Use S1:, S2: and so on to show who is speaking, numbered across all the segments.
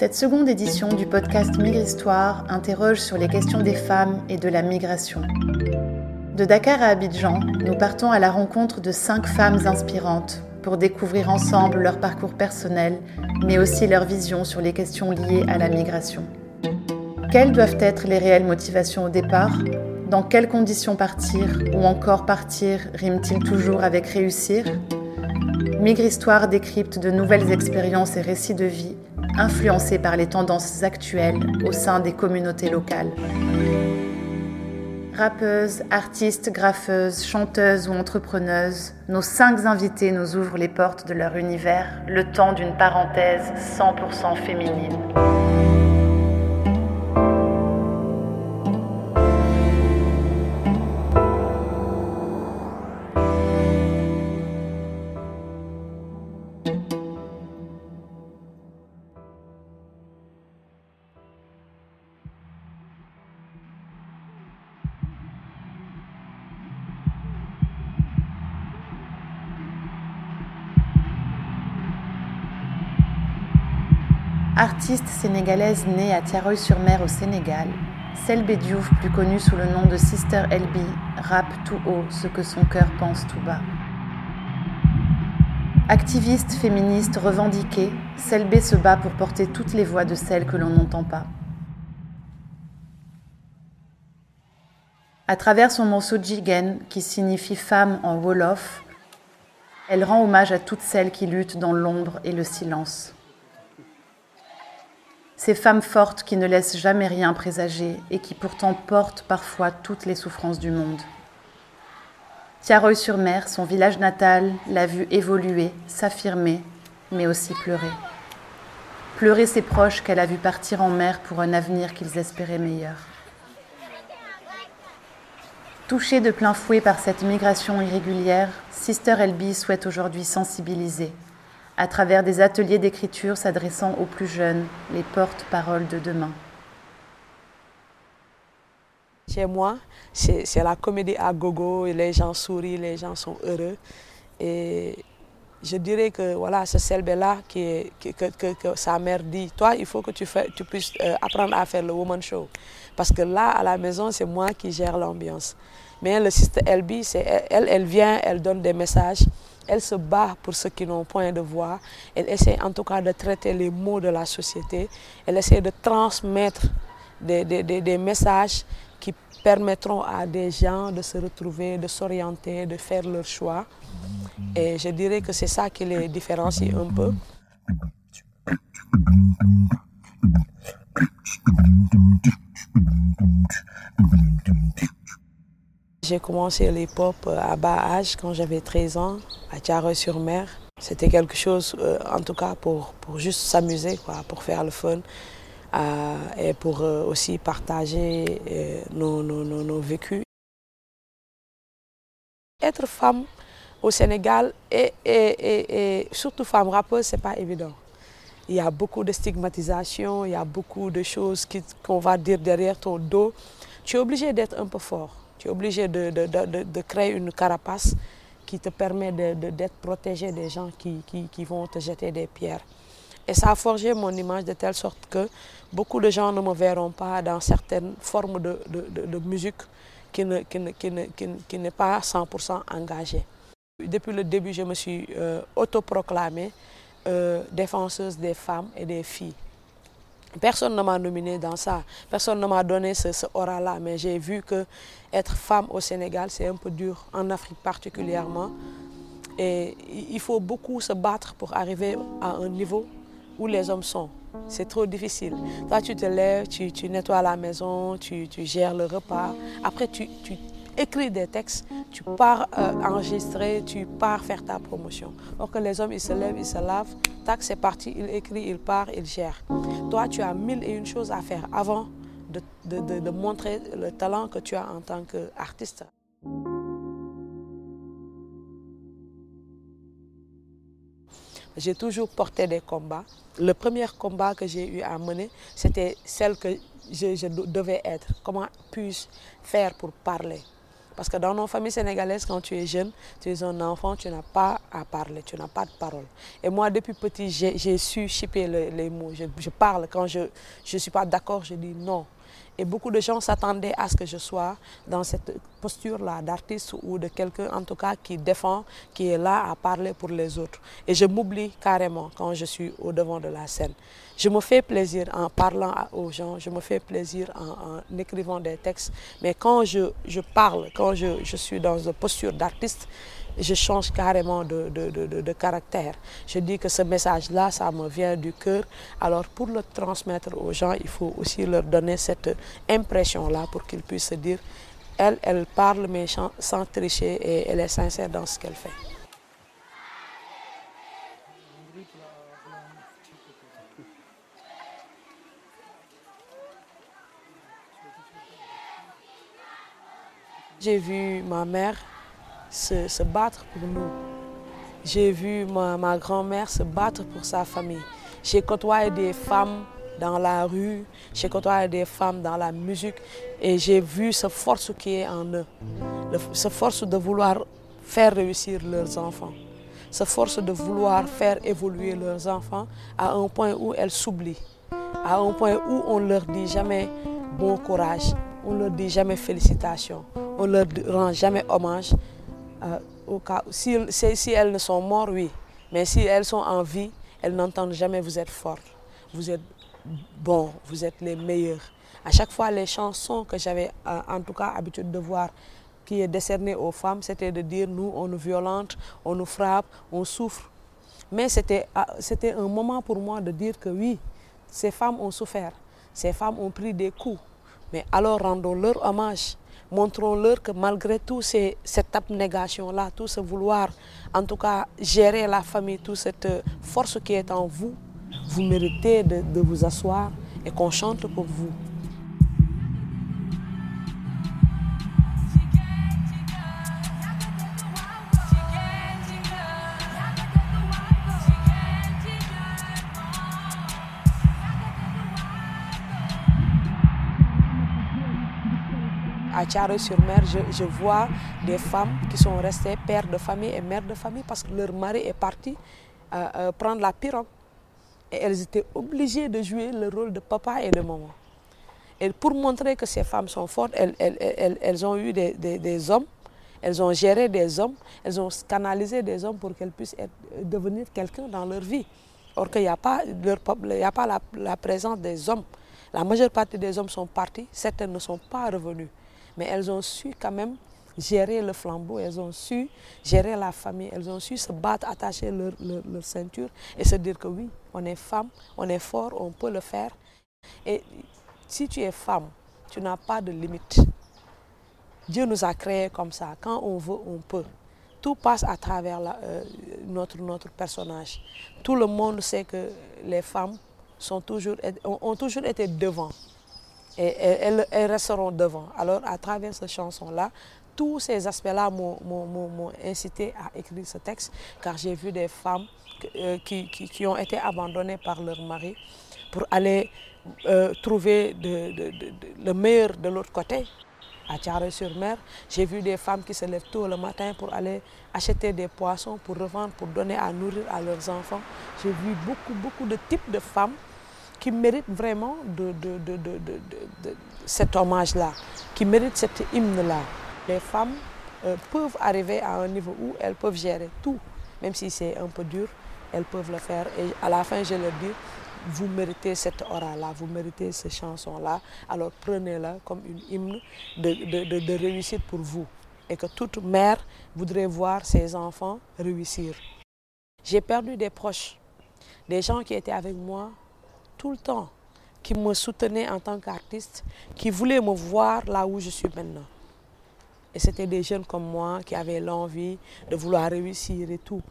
S1: Cette seconde édition du podcast Migre-Histoire interroge sur les questions des femmes et de la migration. De Dakar à Abidjan, nous partons à la rencontre de cinq femmes inspirantes pour découvrir ensemble leur parcours personnel, mais aussi leur vision sur les questions liées à la migration. Quelles doivent être les réelles motivations au départ? Dans quelles conditions partir Ou encore partir rime-t-il toujours avec réussir? Migre Histoire décrypte de nouvelles expériences et récits de vie influencés par les tendances actuelles au sein des communautés locales. Rappeuses, artistes, graffeuses, chanteuses ou entrepreneuses, nos cinq invités nous ouvrent les portes de leur univers le temps d'une parenthèse 100% féminine. Artiste sénégalaise née à Tiaroy-sur-Mer au Sénégal, Selbe Diouf, plus connue sous le nom de Sister LB, rappe tout haut ce que son cœur pense tout bas. Activiste féministe revendiquée, Selbe se bat pour porter toutes les voix de celles que l'on n'entend pas. À travers son morceau Jigen, qui signifie femme en Wolof, elle rend hommage à toutes celles qui luttent dans l'ombre et le silence. Ces femmes fortes qui ne laissent jamais rien présager et qui pourtant portent parfois toutes les souffrances du monde. Tiaroy-sur-Mer, son village natal, l'a vu évoluer, s'affirmer, mais aussi pleurer. Pleurer ses proches qu'elle a vu partir en mer pour un avenir qu'ils espéraient meilleur. Touchée de plein fouet par cette migration irrégulière, Sister Elby souhaite aujourd'hui sensibiliser, à travers des ateliers d'écriture s'adressant aux plus jeunes, les porte-paroles de demain.
S2: Chez moi, c'est la comédie à gogo, et les gens sourient, les gens sont heureux. Et je dirais que voilà, c'est celle-là qui que, que, sa mère dit, toi, il faut que tu, tu puisses euh, apprendre à faire le woman show. Parce que là, à la maison, c'est moi qui gère l'ambiance. Mais le sister Elby, elle, elle vient, elle donne des messages elle se bat pour ceux qui n'ont point de voix. Elle essaie en tout cas de traiter les mots de la société. Elle essaie de transmettre des, des, des, messages qui permettront à des gens de se retrouver, de s'orienter, de faire leur choix. Et je dirais que c'est ça qui les différencie un peu. J'ai commencé les pop à bas âge quand j'avais 13 ans à Tiaroy-sur-Mer. C'était quelque chose, euh, en tout cas, pour, pour juste s'amuser, pour faire le fun euh, et pour euh, aussi partager nos, nos, nos, nos, vécus. Être femme au Sénégal et, et, et, surtout femme rappeuse, c'est pas évident. Il y a beaucoup de stigmatisation, il y a beaucoup de choses qu'on va dire derrière ton dos. Tu es obligé d'être un peu fort. Tu es obligé de, de, de, créer une carapace qui te permet d'être protégé des gens qui, qui, qui, vont te jeter des pierres. Et ça a forgé mon image de telle sorte que beaucoup de gens ne me verront pas dans certaines formes de, musique qui n'est qui qui qui pas 100% engagée. Depuis le début, je me suis euh, autoproclamée euh, défenseuse des femmes et des filles. Personne ne m'a nominé dans ça, personne ne m'a donné ce, ce aura-là, mais j'ai vu que être femme au Sénégal, c'est un peu dur, en Afrique particulièrement. Et il faut beaucoup se battre pour arriver à un niveau où les hommes sont. C'est trop difficile. Toi, tu te lèves, tu, nettoies la maison, tu, tu, gères le repas. Après, tu, tu écris des textes, tu pars euh, enregistrer, tu pars faire ta promotion. Alors que les hommes, ils se lèvent, ils se lavent, tac, c'est parti, ils écrivent, ils partent, ils gèrent. Toi, tu as mille et une choses à faire avant de, de, de, montrer le talent que tu as en tant qu'artiste. J'ai toujours porté des combats. Le premier combat que j'ai eu à mener, c'était celle que je devais être. Comment puis-je faire pour parler? Parce que dans nos familles sénégalaises, quand tu es jeune, tu es un enfant, tu n'as pas à parler, tu n'as pas de parole. Et moi, depuis petit, j'ai su chipper les, mots. Je, je, parle. Quand je ne suis pas d'accord, je dis non. Et beaucoup de gens s'attendaient à ce que je sois dans cette posture-là d'artiste ou de quelqu'un en tout cas qui défend, qui est là à parler pour les autres. Et je m'oublie carrément quand je suis au devant de la scène. Je me fais plaisir en parlant aux gens, je me fais plaisir en, écrivant des textes, mais quand je, je parle, quand je, je suis dans une posture d'artiste, je change carrément de, de, de, de, caractère. Je dis que ce message-là, ça me vient du cœur. Alors pour le transmettre aux gens, il faut aussi leur donner cette impression-là pour qu'ils puissent se dire, elle, elle parle mais sans tricher et elle est sincère dans ce qu'elle fait. J'ai vu ma mère se, battre pour nous. J'ai vu ma, ma grand-mère se battre pour sa famille. J'ai côtoyé des femmes dans la rue, j'ai côtoyé des femmes dans la musique. Et j'ai vu ce force qui est en eux, ce force de vouloir faire réussir leurs enfants, ce force de vouloir faire évoluer leurs enfants à un point où elles s'oublient, à un point où on leur dit jamais bon courage, on leur dit jamais félicitations, on leur rend jamais hommage euh, si, elles ne sont mortes, oui. Mais si elles sont en vie, elles n'entendent jamais vous êtes fort, vous êtes bon, vous êtes les meilleurs. À chaque fois, les chansons que j'avais euh, en tout cas habitude de voir qui est décernées aux femmes, c'était de dire nous, on nous violente, on nous frappe, on souffre. Mais c'était ah, c'était un moment pour moi de dire que oui, ces femmes ont souffert, ces femmes ont pris des coups. Mais alors rendons leur hommage montrons-leur que malgré tout ces, cette abnégation-là, tout ce vouloir, en tout cas gérer la famille, toute cette force qui est en vous, vous méritez de, vous asseoir et qu'on chante pour vous. à Thiaroye-sur-Mer, je, vois des femmes qui sont restées pères de famille et mères de famille parce que leur mari est parti euh, euh, prendre la pirogue. Et elles étaient obligées de jouer le rôle de papa et de maman. Et pour montrer que ces femmes sont fortes, elles, ont eu des, hommes, elles ont géré des hommes, elles ont canalisé des hommes pour qu'elles puissent être, devenir quelqu'un dans leur vie. Or qu'il n'y a pas, la présence des hommes. La majeure partie des hommes sont partis, certaines ne sont pas revenus mais elles ont su quand même gérer le flambeau, elles ont su gérer la famille, elles ont su se battre, attacher leur, leur, ceinture et se dire que oui, on est femme, on est fort, on peut le faire. Et si tu es femme, tu n'as pas de limite. Dieu nous a créés comme ça. Quand on veut, on peut. Tout passe à travers euh, notre, notre personnage. Tout le monde sait que les femmes sont toujours, ont toujours été devant et elles, elles, resteront devant. Alors, à travers cette chanson-là, tous ces aspects-là m'ont incité à écrire ce texte, car j'ai vu des femmes euh, qui, ont été abandonnées par leur mari pour aller euh, trouver le meilleur de l'autre côté. À Thiaroye-sur-Mer, j'ai vu des femmes qui se lèvent tôt le matin pour aller acheter des poissons, pour revendre, pour donner à nourrir à leurs enfants. J'ai vu beaucoup, beaucoup de types de femmes qui mérite vraiment cet hommage-là, qui mérite cet hymne-là. Les femmes euh, peuvent arriver à un niveau où elles peuvent gérer tout, même si c'est un peu dur, elles peuvent le faire. Et à la fin, je leur dis, vous méritez cette aura-là, vous méritez ces chansons-là, alors prenez-la comme une hymne de, de, de réussite pour vous. Et que toute mère voudrait voir ses enfants réussir. J'ai perdu des proches, des gens qui étaient avec moi tout le temps, qui me soutenaient en tant qu'artiste, qui voulaient me voir là où je suis maintenant. Et c'était des jeunes comme moi qui avaient l'envie de vouloir réussir et tout.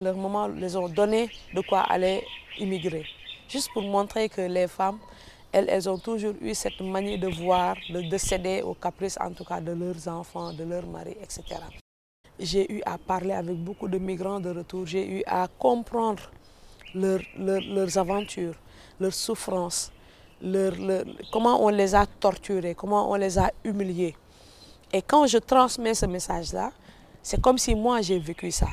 S2: Leur moment les ont donné de quoi aller immigrer. Juste pour montrer que les femmes, elles, elles ont toujours eu cette manière de voir, de, de céder aux caprices en tout cas de leurs enfants, de leurs maris, etc. J'ai eu à parler avec beaucoup de migrants de retour, j'ai eu à comprendre leur, leur, leurs aventures, leurs souffrances, leur, comment on les a torturés, comment on les a humiliés. Et quand je transmets ce message-là, c'est comme si moi j'ai vécu ça.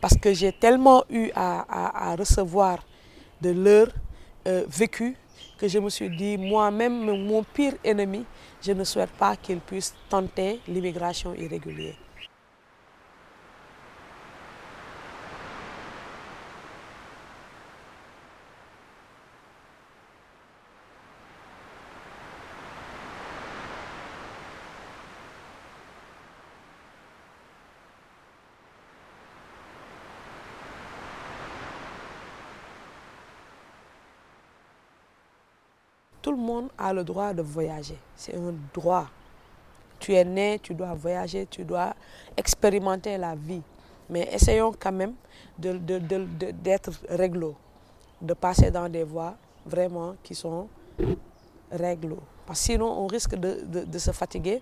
S2: Parce que j'ai tellement eu à, recevoir de leur euh, vécu que je me suis dit, moi-même, mon pire ennemi, je ne souhaite pas qu'il puisse tenter l'immigration irrégulière. Tout le monde a le droit de voyager. C'est un droit. Tu es né, tu dois voyager, tu dois expérimenter la vie. Mais essayons quand même d'être de, réglo, de passer dans des voies vraiment qui sont réglo. Parce que sinon, on risque de, se fatiguer,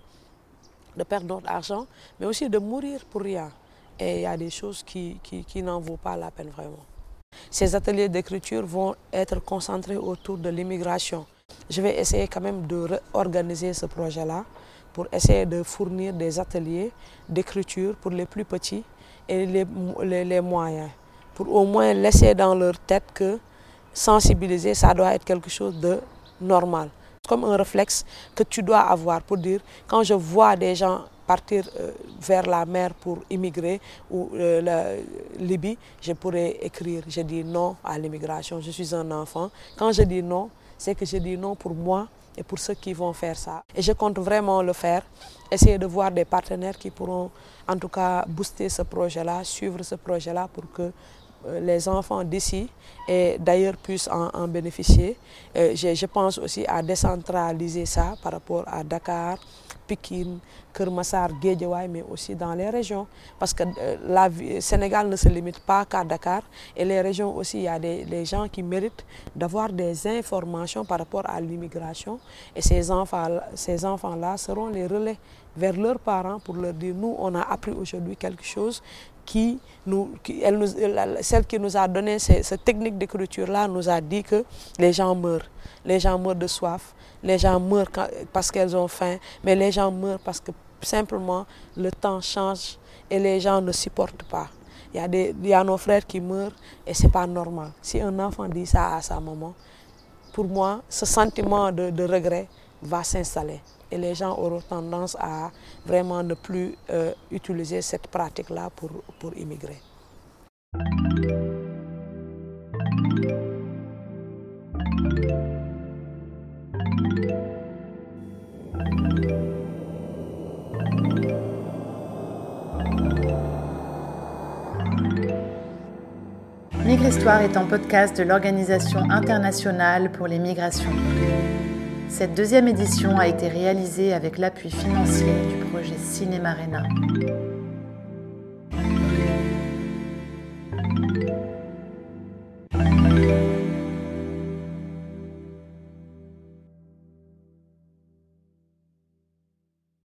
S2: de perdre notre argent, mais aussi de mourir pour rien. Et il y a des choses qui, qui, qui n'en vaut pas la peine vraiment. Ces ateliers d'écriture vont être concentrés autour de l'immigration. Je vais essayer quand même de réorganiser ce projet-là pour essayer de fournir des ateliers d'écriture pour les plus petits et les, les, moyens. Pour au moins laisser dans leur tête que sensibiliser, ça doit être quelque chose de normal. Comme un réflexe que tu dois avoir pour dire, quand je vois des gens partir euh, vers la mer pour immigrer ou euh, la Libye, je pourrais écrire, je dis non à l'immigration, je suis un enfant. Quand je dis non, c'est que je dis non pour moi et pour ceux qui vont faire ça. Et je compte vraiment le faire, essayer de voir des partenaires qui pourront en tout cas booster ce projet-là, suivre ce projet-là pour que les enfants d'ici et d'ailleurs puissent en, bénéficier. Euh, je, pense aussi à décentraliser ça par rapport à Dakar, Pékin, Kermassar, Guédiawaye, mais aussi dans les régions. Parce que euh, le Sénégal ne se limite pas qu'à Dakar. Et les régions aussi, il y a des, gens qui méritent d'avoir des informations par rapport à l'immigration. Et ces enfants-là ces enfants seront les relais vers leurs parents pour leur dire, nous, on a appris aujourd'hui quelque chose qui nous, elle celle qui nous a donné cette technique d'écriture-là nous a dit que les gens meurent. Les gens meurent de soif, les gens meurent parce qu'elles ont faim, mais les gens meurent parce que simplement le temps change et les gens ne supportent pas. Il y a, des, il y a nos frères qui meurent et ce n'est pas normal. Si un enfant dit ça à sa maman, pour moi, ce sentiment de regret va s'installer et les gens auront tendance à vraiment ne plus euh, utiliser cette pratique-là pour, pour immigrer.
S1: Migre Histoire est un podcast de l'Organisation internationale pour les migrations. Cette deuxième édition a été réalisée avec l'appui financier du projet Cinéma Arena.